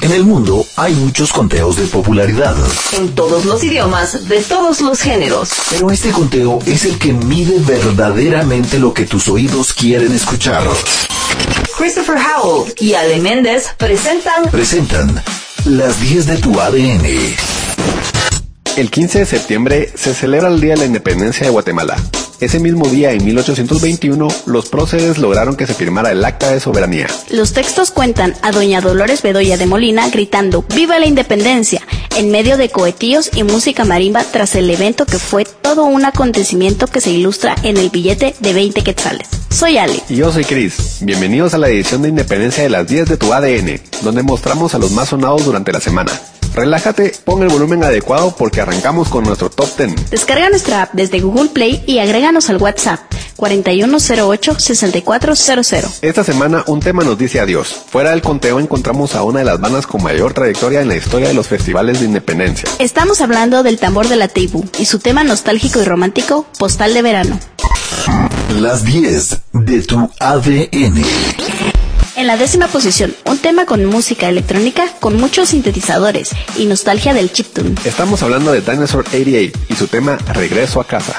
En el mundo hay muchos conteos de popularidad. En todos los idiomas, de todos los géneros. Pero este conteo es el que mide verdaderamente lo que tus oídos quieren escuchar. Christopher Howell y Ale Méndez presentan... Presentan las 10 de tu ADN. El 15 de septiembre se celebra el Día de la Independencia de Guatemala. Ese mismo día, en 1821, los próceres lograron que se firmara el Acta de Soberanía. Los textos cuentan a doña Dolores Bedoya de Molina gritando ¡Viva la Independencia! en medio de cohetíos y música marimba tras el evento que fue todo un acontecimiento que se ilustra en el billete de 20 quetzales. Soy Ale. Y yo soy Chris. Bienvenidos a la edición de Independencia de las 10 de tu ADN, donde mostramos a los más sonados durante la semana. Relájate, pon el volumen adecuado porque arrancamos con nuestro top 10. Descarga nuestra app desde Google Play y agréganos al WhatsApp 4108-6400. Esta semana un tema nos dice adiós. Fuera del conteo encontramos a una de las bandas con mayor trayectoria en la historia de los festivales de independencia. Estamos hablando del tambor de la tribu y su tema nostálgico y romántico, Postal de Verano. Las 10 de tu ADN. En la décima posición, un tema con música electrónica con muchos sintetizadores y nostalgia del chiptune. Estamos hablando de Dinosaur 88 y su tema Regreso a casa.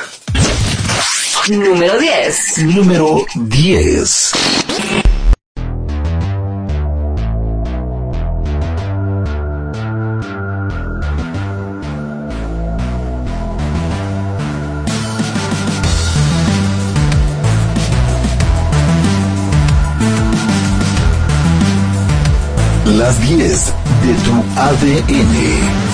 Número 10. Número 10. Las 10 de tu ADN.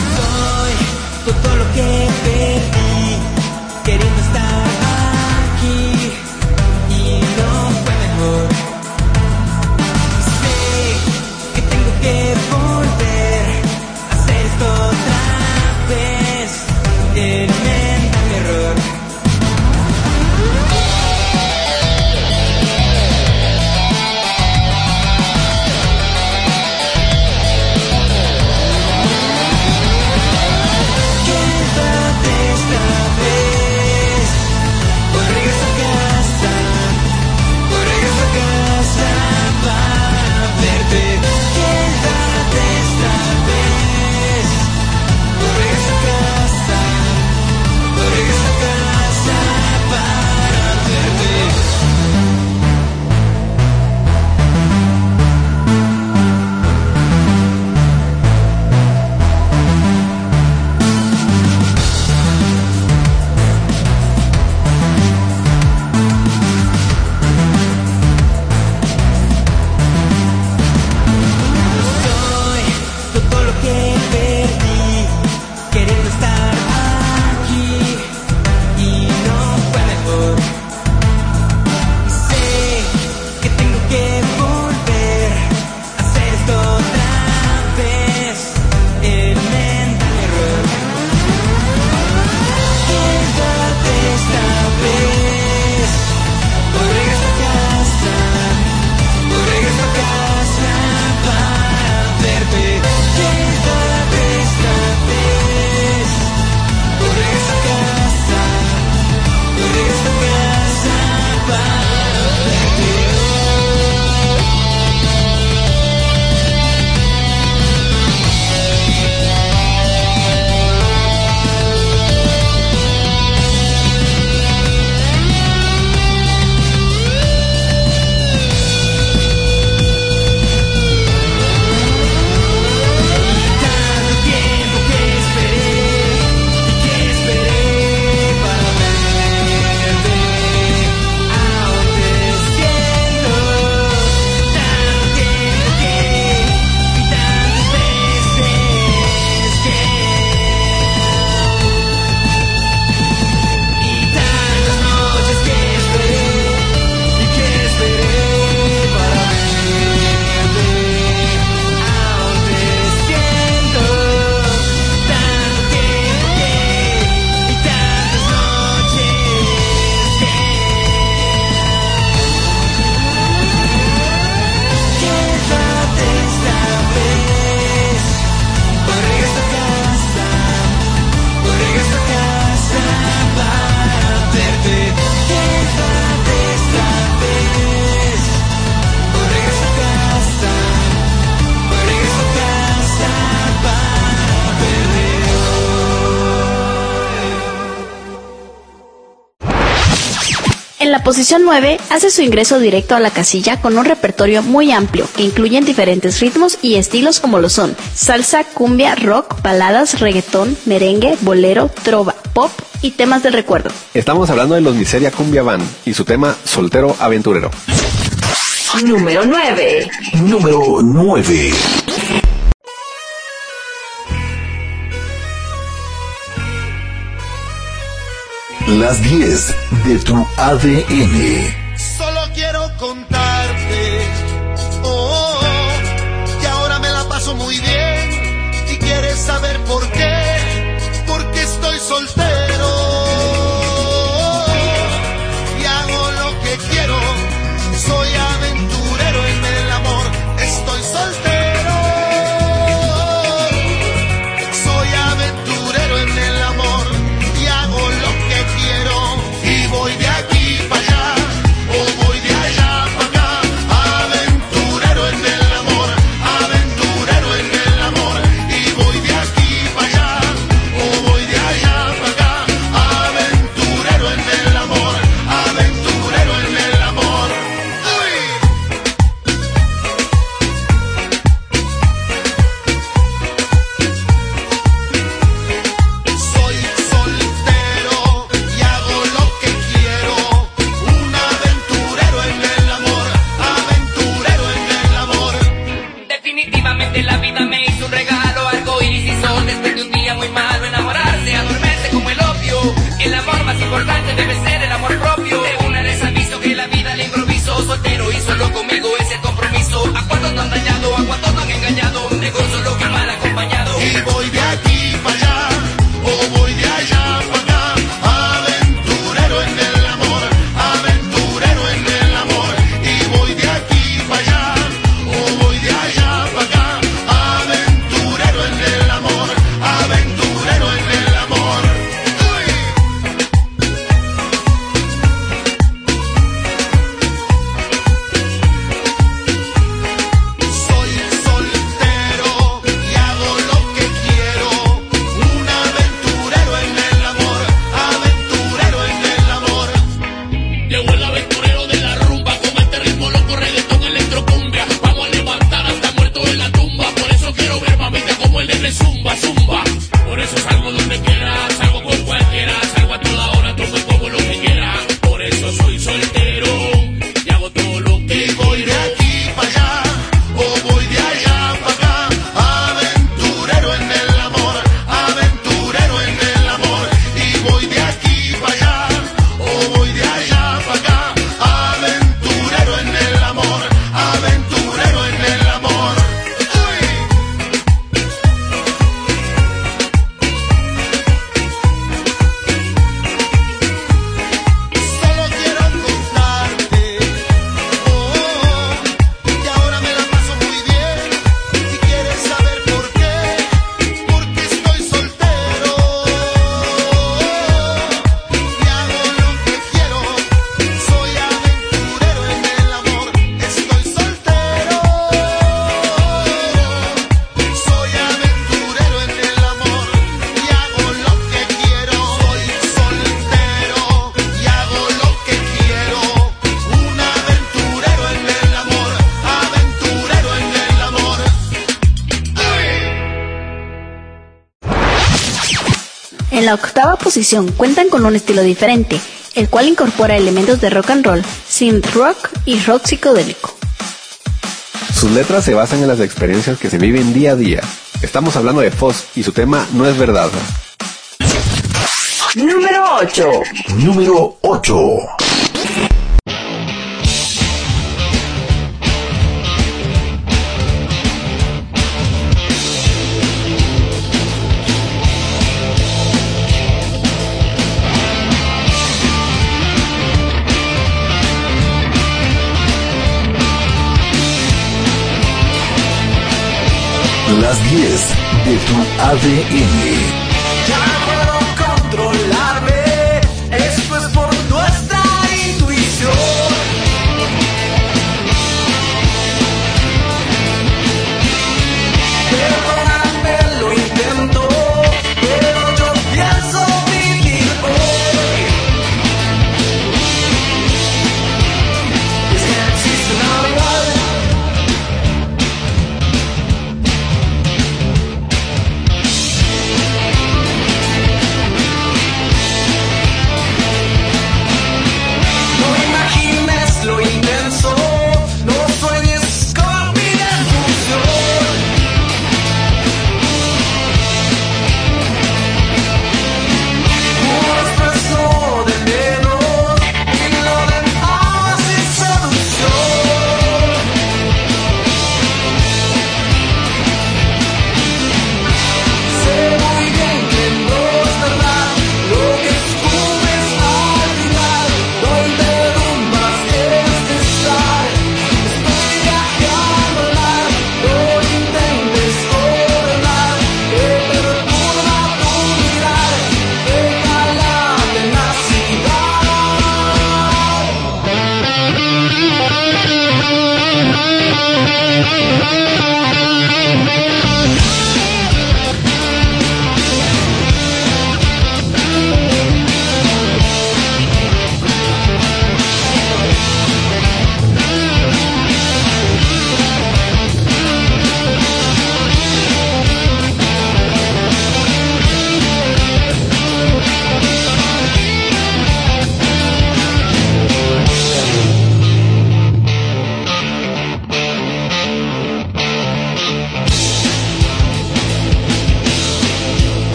posición 9 hace su ingreso directo a la casilla con un repertorio muy amplio que incluyen diferentes ritmos y estilos como lo son salsa, cumbia, rock, baladas, reggaetón, merengue, bolero, trova, pop y temas del recuerdo. Estamos hablando de los Miseria Cumbia Band y su tema Soltero Aventurero. Número 9. Número 9. Las 10 de tu ADN. Solo quiero contar. cuentan con un estilo diferente, el cual incorpora elementos de rock and roll, synth rock y rock psicodélico. Sus letras se basan en las experiencias que se viven día a día. Estamos hablando de Foz y su tema No es verdad. Número 8. Número 8. las 10 de tu ADN.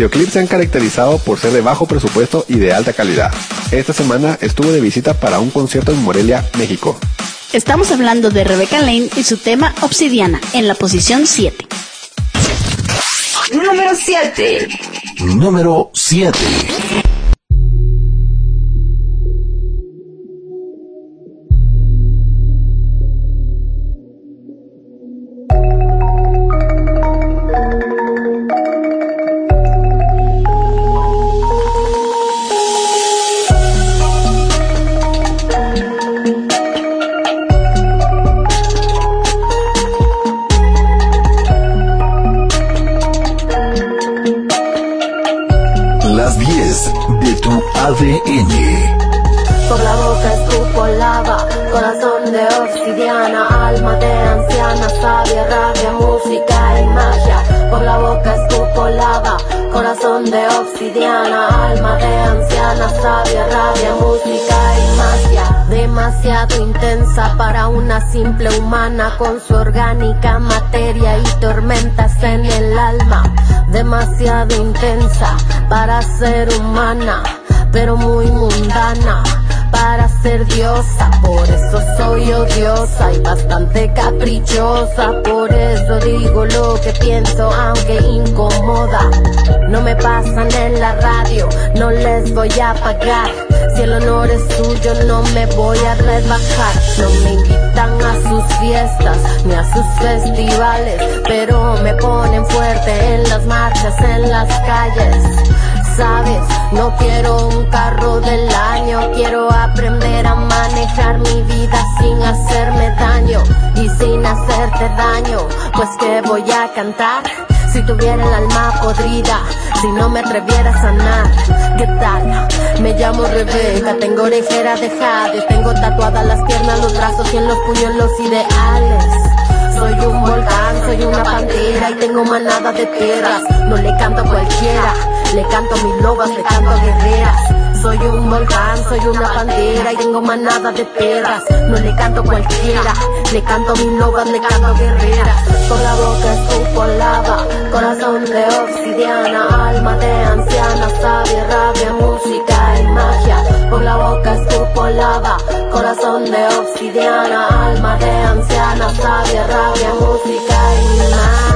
Videoclips se han caracterizado por ser de bajo presupuesto y de alta calidad. Esta semana estuvo de visita para un concierto en Morelia, México. Estamos hablando de Rebecca Lane y su tema Obsidiana en la posición 7. Número 7. Número 7. Demasiado intensa para una simple humana con su orgánica materia y tormentas en el alma. Demasiado intensa para ser humana, pero muy mundana para ser diosa, por eso soy odiosa y bastante caprichosa, por eso digo lo que pienso aunque incomoda. No me pasan en la radio, no les voy a pagar. Si el honor es suyo no me voy a rebajar. No me invitan a sus fiestas ni a sus festivales, pero me ponen fuerte en las marchas, en las calles sabes, no quiero un carro del año, quiero aprender a manejar mi vida sin hacerme daño y sin hacerte daño, pues que voy a cantar. Si tuviera el alma podrida, si no me atreviera a sanar, ¿qué tal? Me llamo Rebeca, tengo orejera de jade, tengo tatuadas las piernas, los brazos y en los puños los ideales. Soy un volcán, soy una pantera y tengo manada de perras. No le canto a cualquiera, le canto a mis lobas, le canto a guerreras. Soy un volcán, soy una pantera y tengo manada de perras. No le canto cualquiera, le canto a mis lobas, le canto a guerreras. Por la boca escupo lava, corazón de obsidiana, alma de anciana, sabia, rabia, música y magia. Por la boca escupo lava, corazón de obsidiana, alma de anciana, sabia, rabia, música y magia.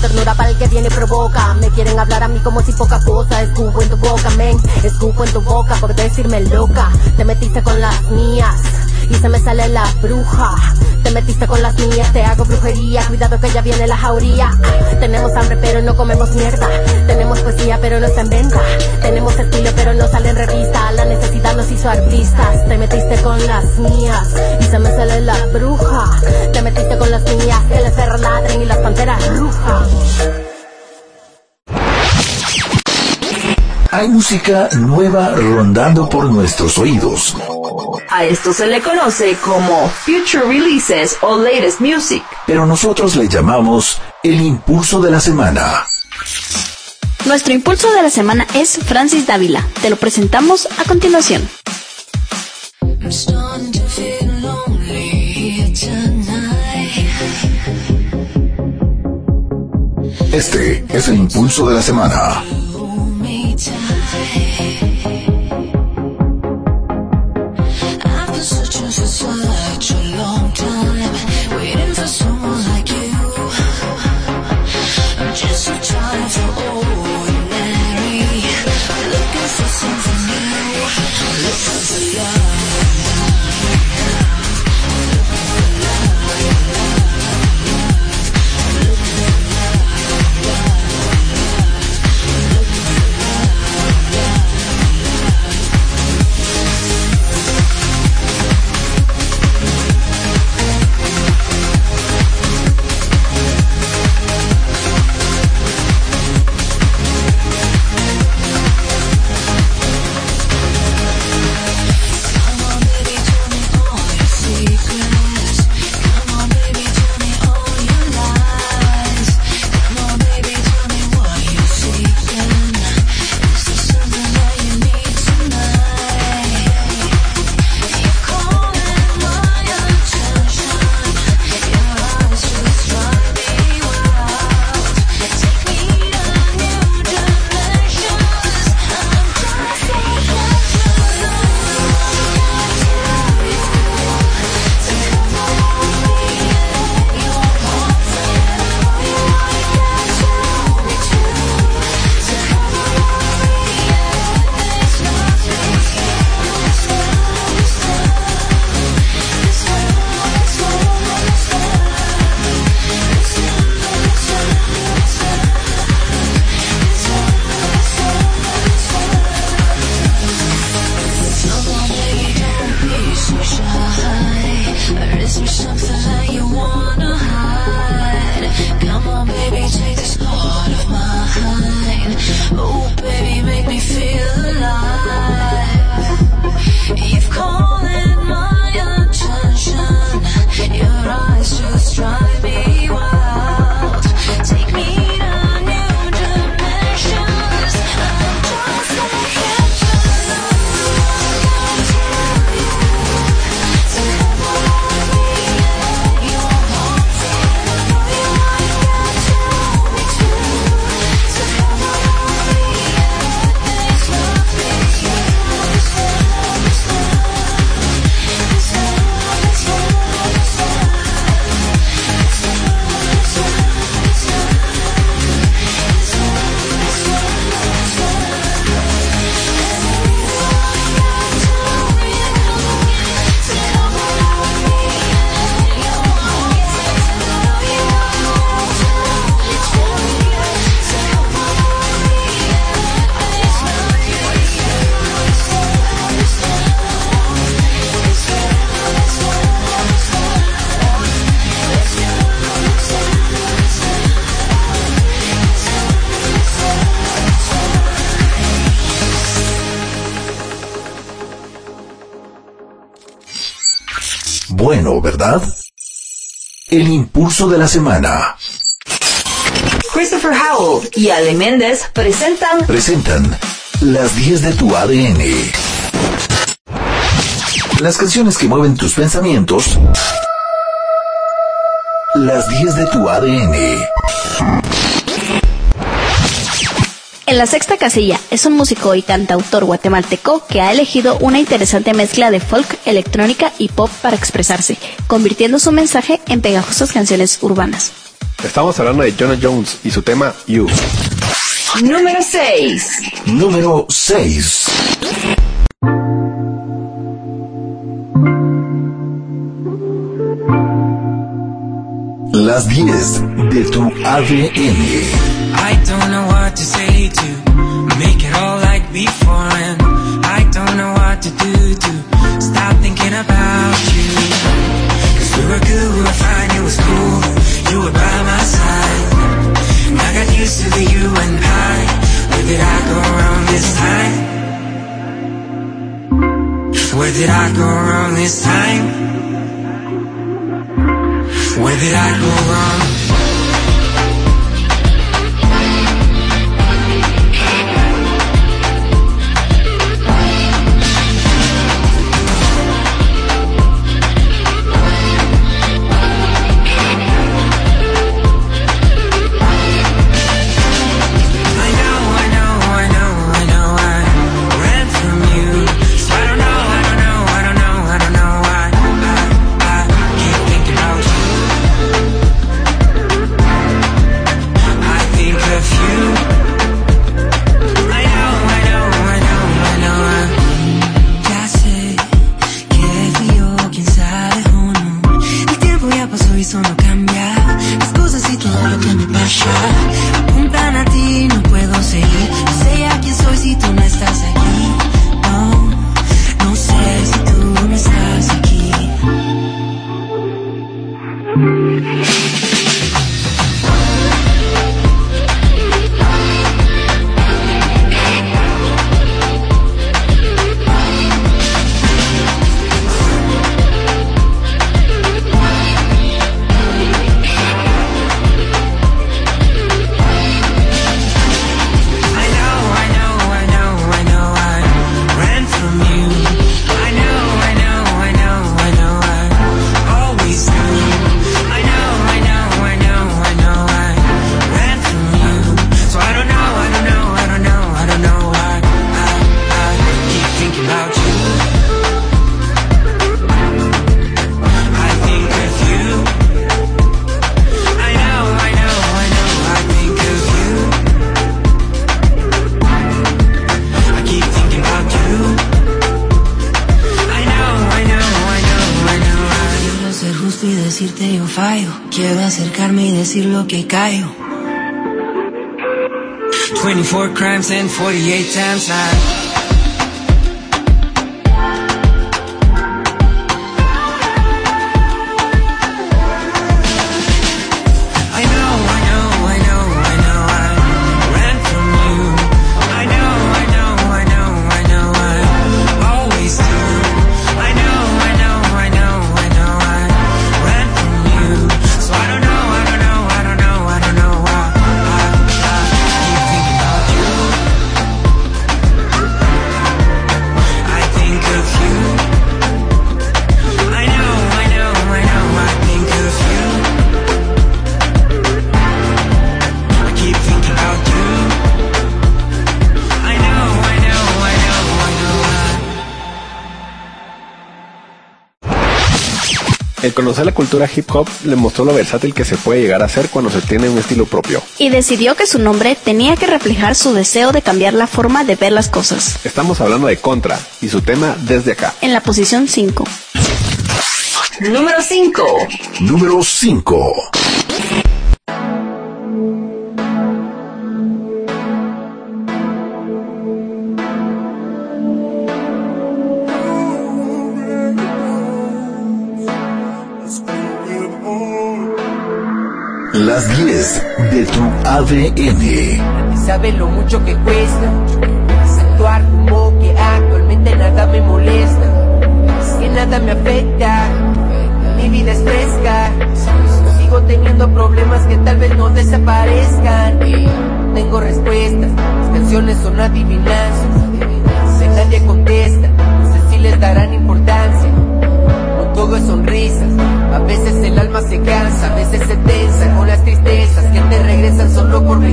Ternura para el que viene provoca. Me quieren hablar a mí como si poca cosa. Escupo en tu boca, men. Escupo en tu boca por decirme loca. Te metiste con las mías y se me sale la bruja. Te metiste con las mías, te hago brujería. Cuidado que ya viene la jauría. Tenemos hambre, pero no comemos mierda. Tenemos poesía, pero no está en venta. Tenemos estilo, pero no sale en revista. La necesidad nos hizo artistas. Te metiste con las mías y se me sale la bruja. Te metiste con las mías, que las perras ladren y las panteras rujan. Hay música nueva rondando por nuestros oídos. A esto se le conoce como Future Releases o Latest Music. Pero nosotros le llamamos el impulso de la semana. Nuestro impulso de la semana es Francis Dávila. Te lo presentamos a continuación. Este es el impulso de la semana. time. El impulso de la semana. Christopher Howell y Ale Méndez presentan Presentan las 10 de tu ADN. Las canciones que mueven tus pensamientos. Las 10 de tu ADN. En la sexta casilla es un músico y cantautor guatemalteco que ha elegido una interesante mezcla de folk, electrónica y pop para expresarse, convirtiendo su mensaje en pegajosas canciones urbanas. Estamos hablando de Jonah Jones y su tema You. número 6. Número 6. Las 10 de tu ADN. I don't know to make it all like before, and I don't know what to do to stop thinking about you. Cause we were good, we were fine, it was cool. You were by my side. And I got used to the you and I. Where did I go wrong this time? Where did I go wrong this time? Where did I go wrong? 48 times I. El conocer la cultura hip hop le mostró lo versátil que se puede llegar a ser cuando se tiene un estilo propio. Y decidió que su nombre tenía que reflejar su deseo de cambiar la forma de ver las cosas. Estamos hablando de Contra y su tema Desde acá. En la posición 5. Número 5. Número 5. Las 10 de tu ADN. Sabe lo mucho que cuesta actuar como que actualmente nada me molesta, que nada me afecta, mi vida es fresca, sigo teniendo problemas que tal vez no desaparezcan, tengo respuestas, las canciones son adivinanzas, si nadie contesta, no sé si les darán importancia, sonrisas, a veces el alma se cansa, a veces se tensa con las tristezas que te regresan solo por venganza.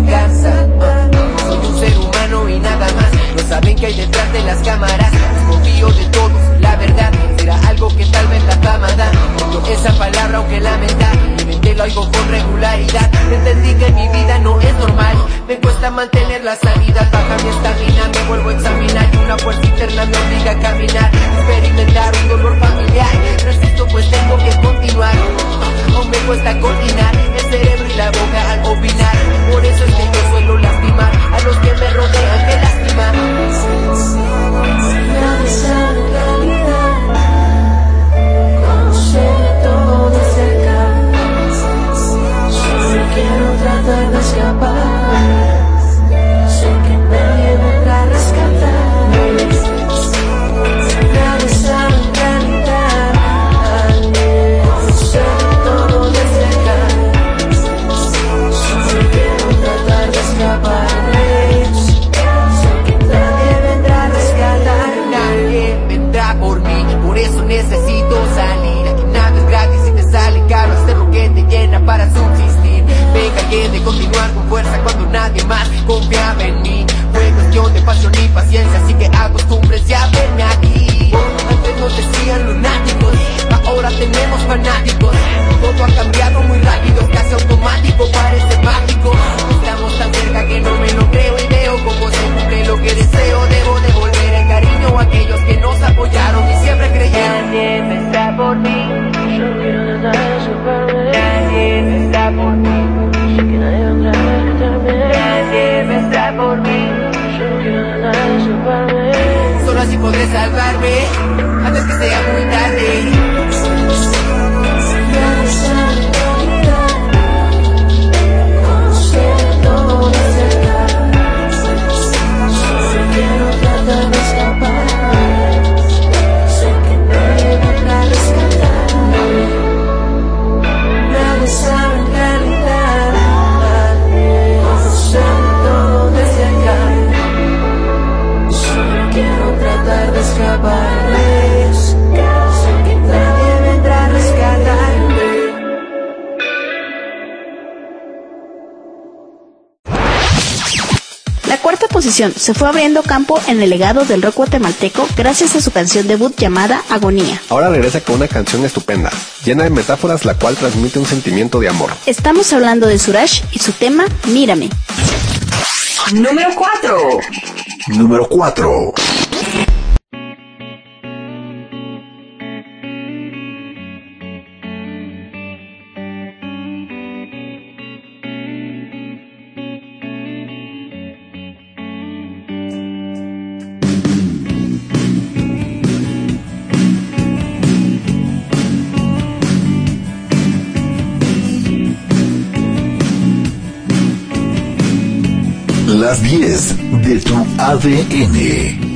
Se fue abriendo campo en el legado del rock guatemalteco gracias a su canción debut llamada Agonía. Ahora regresa con una canción estupenda, llena de metáforas, la cual transmite un sentimiento de amor. Estamos hablando de Suraj y su tema Mírame. Número 4. Número 4. Las 10 de tu ADN.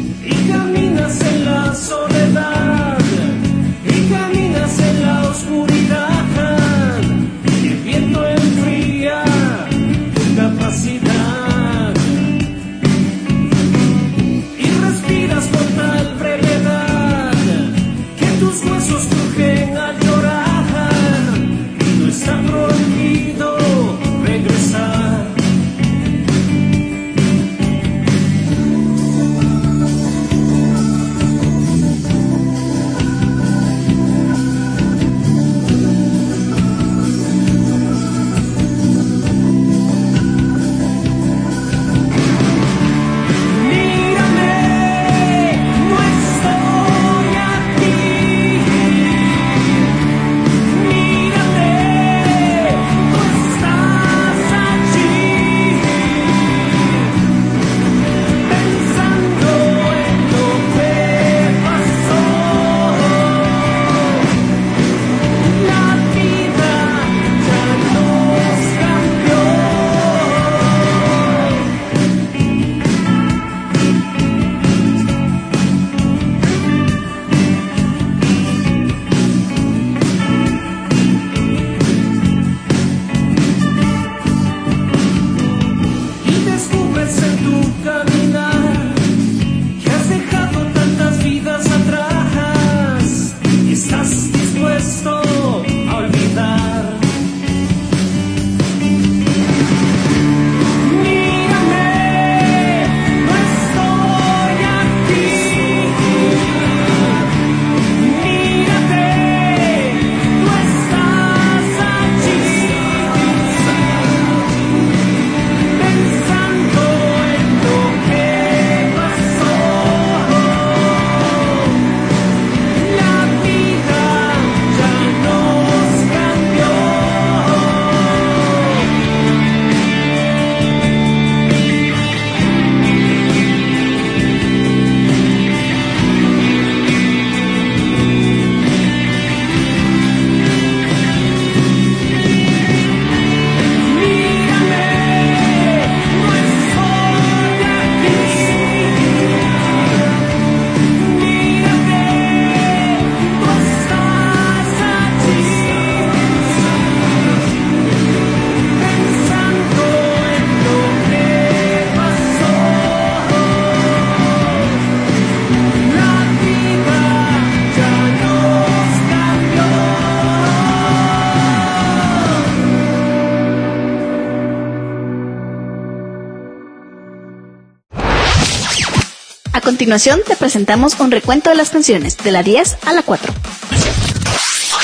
Continuación te presentamos un recuento de las canciones de la 10 a la 4.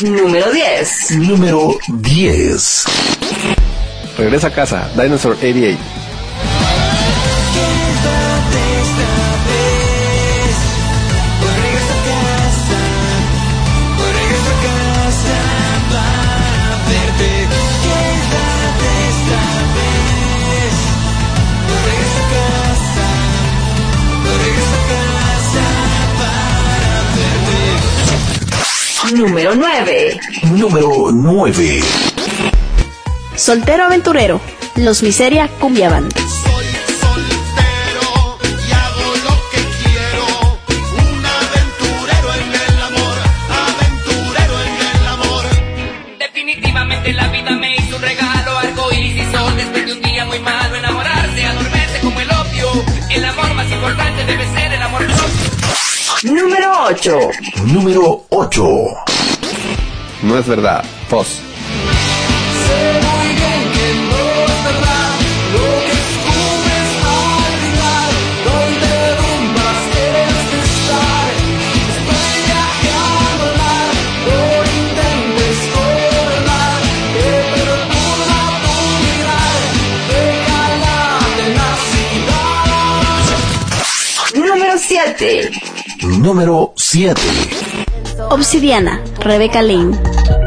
Número 10. Número 10. Regresa a casa, Dinosaur 88. Número 9. Número 9. Soltero aventurero, Los Miseria Cumbia Band. Soy soltero y hago lo que quiero. Un aventurero en el amor, aventurero en el amor. Definitivamente la vida me hizo un regalo, arco iris y sol después de un día muy malo, enamorarse, adormecerse como el opio. El amor más importante debe ser el amor propio. Número 8. Número 8. No es verdad, Foz. Número 7. Número 7. Obsidiana, Rebeca Lane.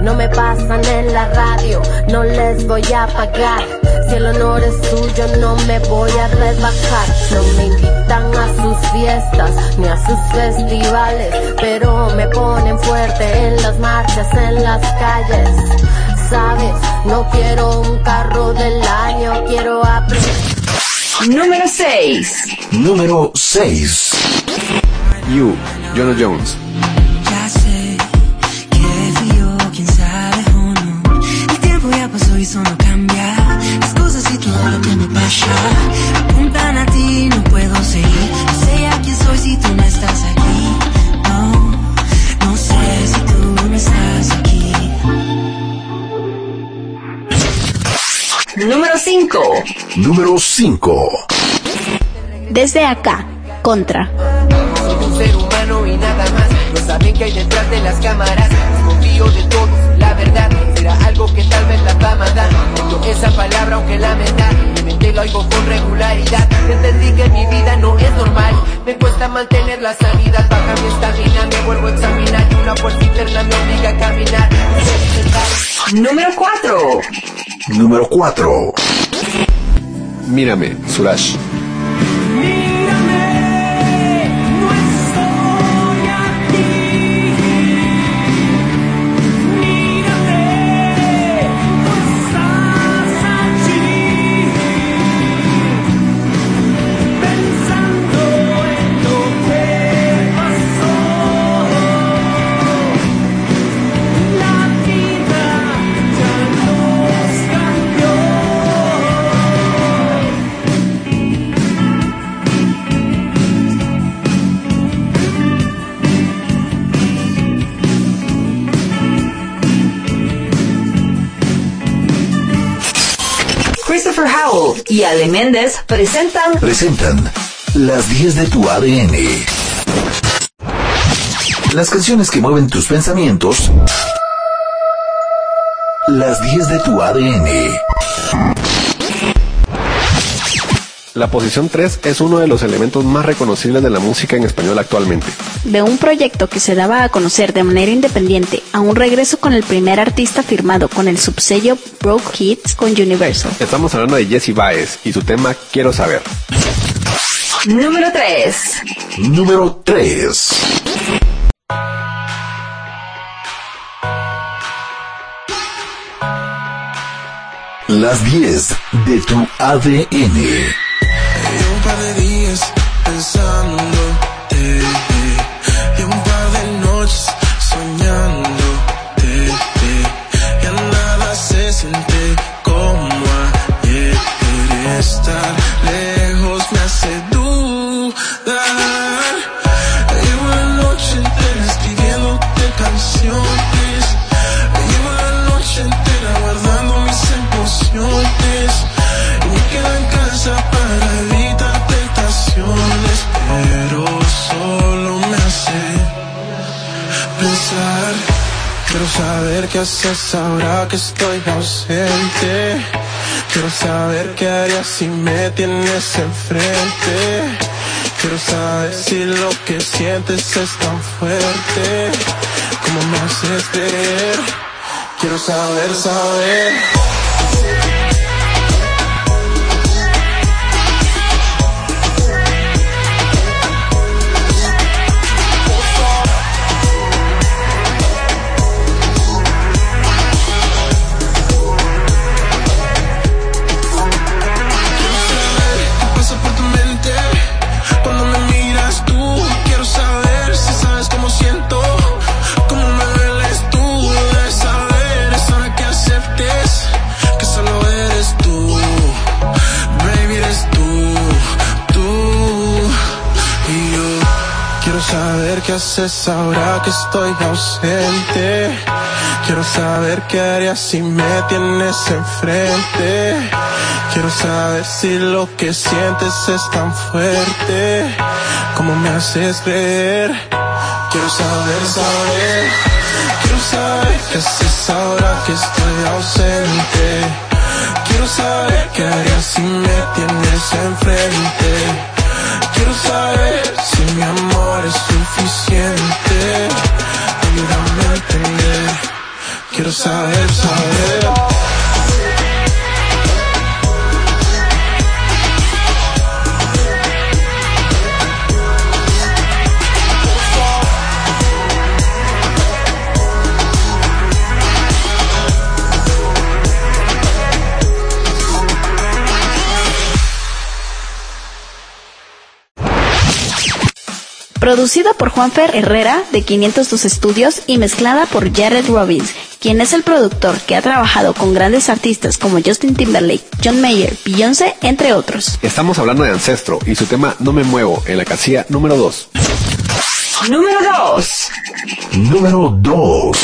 No me pasan en la radio, no les voy a pagar. Si el honor es suyo, no me voy a rebajar. No me invitan a sus fiestas ni a sus festivales, pero me ponen fuerte en las marchas, en las calles. Sabes, no quiero un carro del año, quiero aprender. Número 6. Número 6. You, Jono Jones. Eso no cambia. Las cosas y todo lo que me pasa apuntan a ti, no puedo seguir. No sé a quién soy si tú no estás aquí. No, no sé si tú no estás aquí. Número 5. Número 5. Desde acá, Contra. Soy un ser humano y nada más. No saben que hay detrás de las cámaras. Confío de todos, la verdad. Será algo que tal vez la fama da. Odio esa palabra aunque la me da. Mi mente lo oigo con regularidad. Entendí que mi vida no es normal. Me cuesta mantener la sanidad. Baja mi estamina, me vuelvo a examinar. Y una fuerza interna me obliga a caminar. Número 4. Número 4. Mírame, Suraj. Y Ale Méndez presentan Presentan las 10 de tu ADN. Las canciones que mueven tus pensamientos. Las 10 de tu ADN. La posición 3 es uno de los elementos más reconocibles de la música en español actualmente. De un proyecto que se daba a conocer de manera independiente a un regreso con el primer artista firmado con el subsello Broke Hits con Universal. Estamos hablando de Jesse Baez y su tema Quiero saber. Número 3. Número 3. Las 10 de tu ADN. Ahora que estoy ausente. Quiero saber qué harías si me tienes enfrente. Quiero saber si lo que sientes es tan fuerte. ¿Cómo me haces creer? Quiero saber, saber. Saber qué haces ahora que estoy ausente. Quiero saber qué harías si me tienes enfrente. Quiero saber si lo que sientes es tan fuerte. ¿Cómo me haces creer? Quiero saber, saber. Quiero saber qué haces ahora que estoy ausente. Quiero saber qué harías si me tienes enfrente. Quiero saber si mi amor es suficiente. Ayúdame a entender. Quiero saber, saber. Producida por Juanfer Herrera de 502 Estudios y mezclada por Jared Robbins, quien es el productor que ha trabajado con grandes artistas como Justin Timberlake, John Mayer, Beyoncé, entre otros. Estamos hablando de Ancestro y su tema No me muevo en la casilla número 2. Número 2. Número 2.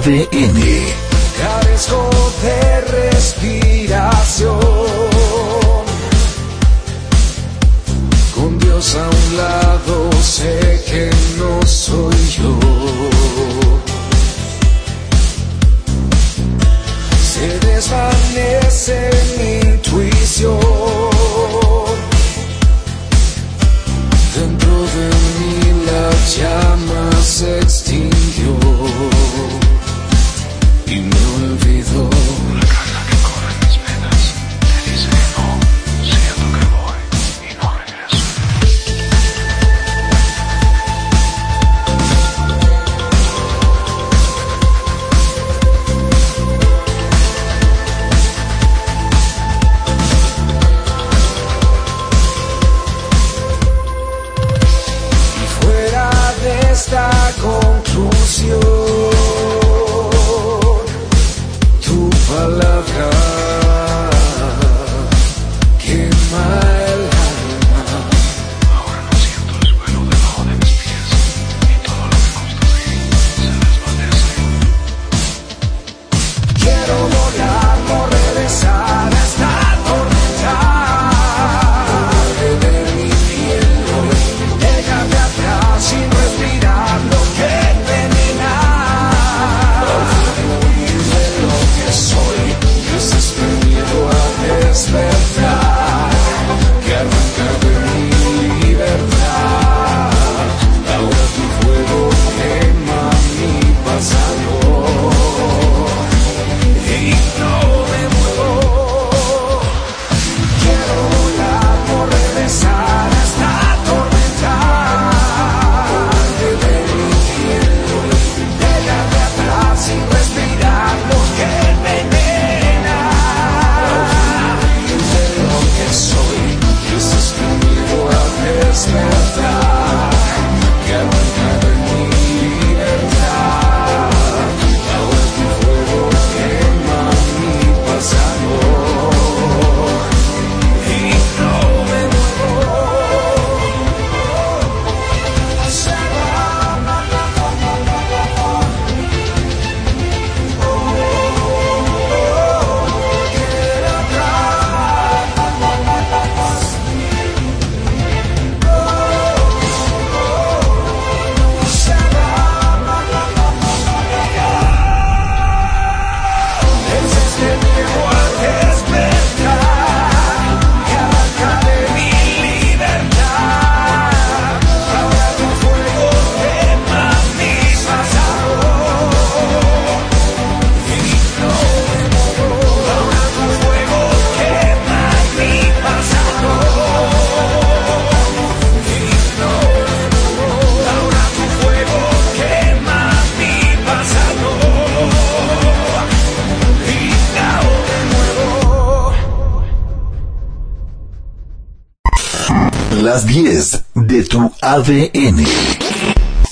Tu Las 10 de tu ADN.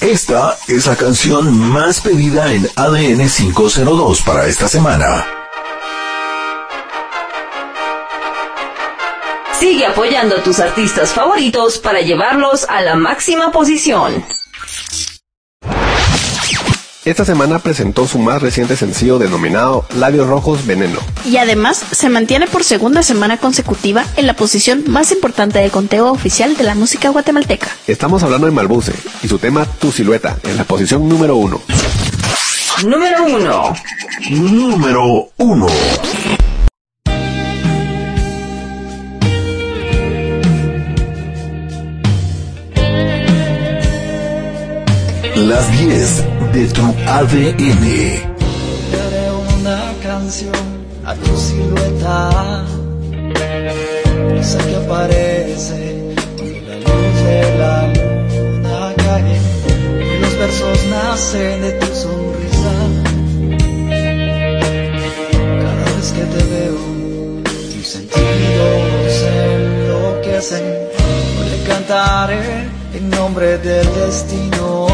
Esta es la canción más pedida en ADN 502 para esta semana. Sigue apoyando a tus artistas favoritos para llevarlos a la máxima posición. Esta semana presentó su más reciente sencillo denominado Labios Rojos Veneno. Y además se mantiene por segunda semana consecutiva en la posición más importante del conteo oficial de la música guatemalteca. Estamos hablando de Malbuce y su tema Tu Silueta en la posición número uno. Número 1. Número 1. Las 10 de tu ADN. Haré una canción a tu silueta, esa que aparece cuando la luz de la luna cae y los versos nacen de tu sonrisa. Cada vez que te veo, mis sentidos se enloquecen. Hoy le cantaré en nombre del destino.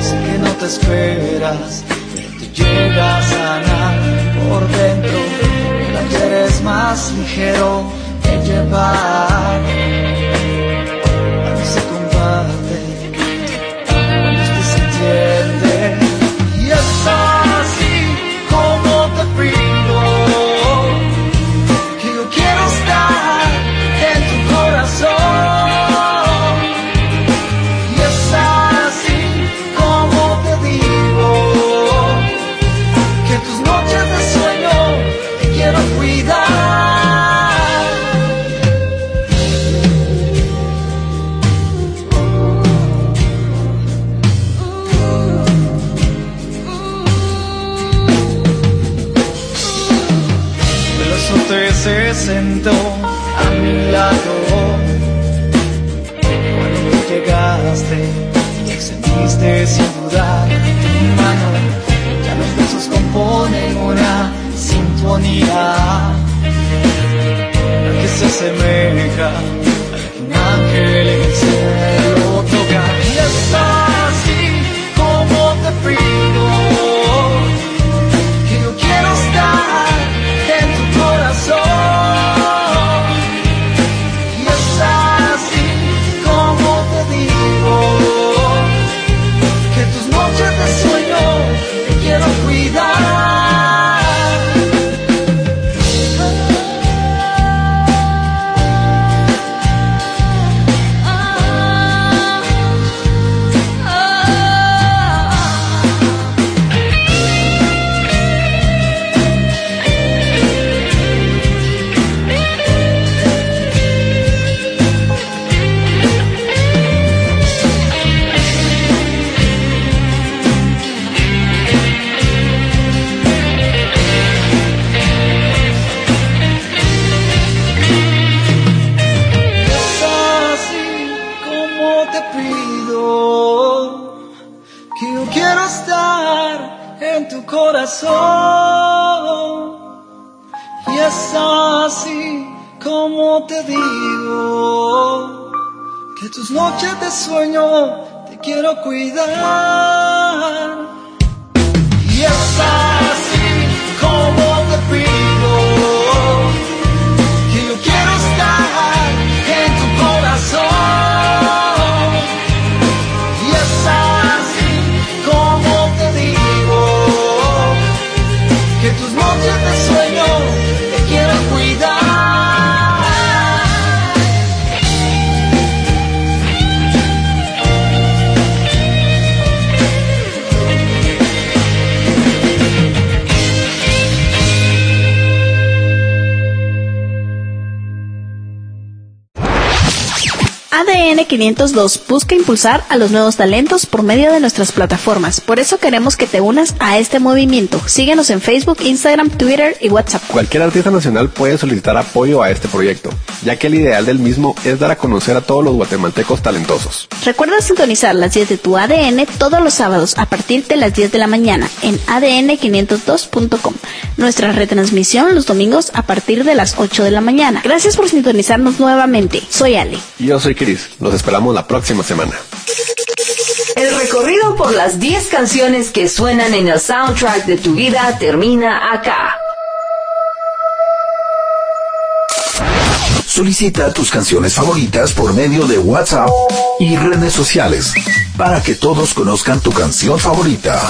Sé que no te esperas, pero te llega a sanar por dentro. El ayer es más ligero que llevar. Sin dudar tu mano. Ya los besos componen una sinfonía que se asemeja a un ángel en el cielo 502 busca impulsar a los nuevos talentos por medio de nuestras plataformas. Por eso queremos que te unas a este movimiento. Síguenos en Facebook, Instagram, Twitter y WhatsApp. Cualquier artista nacional puede solicitar apoyo a este proyecto, ya que el ideal del mismo es dar a conocer a todos los guatemaltecos talentosos. Recuerda sintonizar las 10 de tu ADN todos los sábados a partir de las 10 de la mañana en adn502.com. Nuestra retransmisión los domingos a partir de las 8 de la mañana. Gracias por sintonizarnos nuevamente. Soy Ale. Y yo soy Chris, los esperamos la próxima semana. El recorrido por las 10 canciones que suenan en el soundtrack de tu vida termina acá. Solicita tus canciones favoritas por medio de WhatsApp y redes sociales para que todos conozcan tu canción favorita.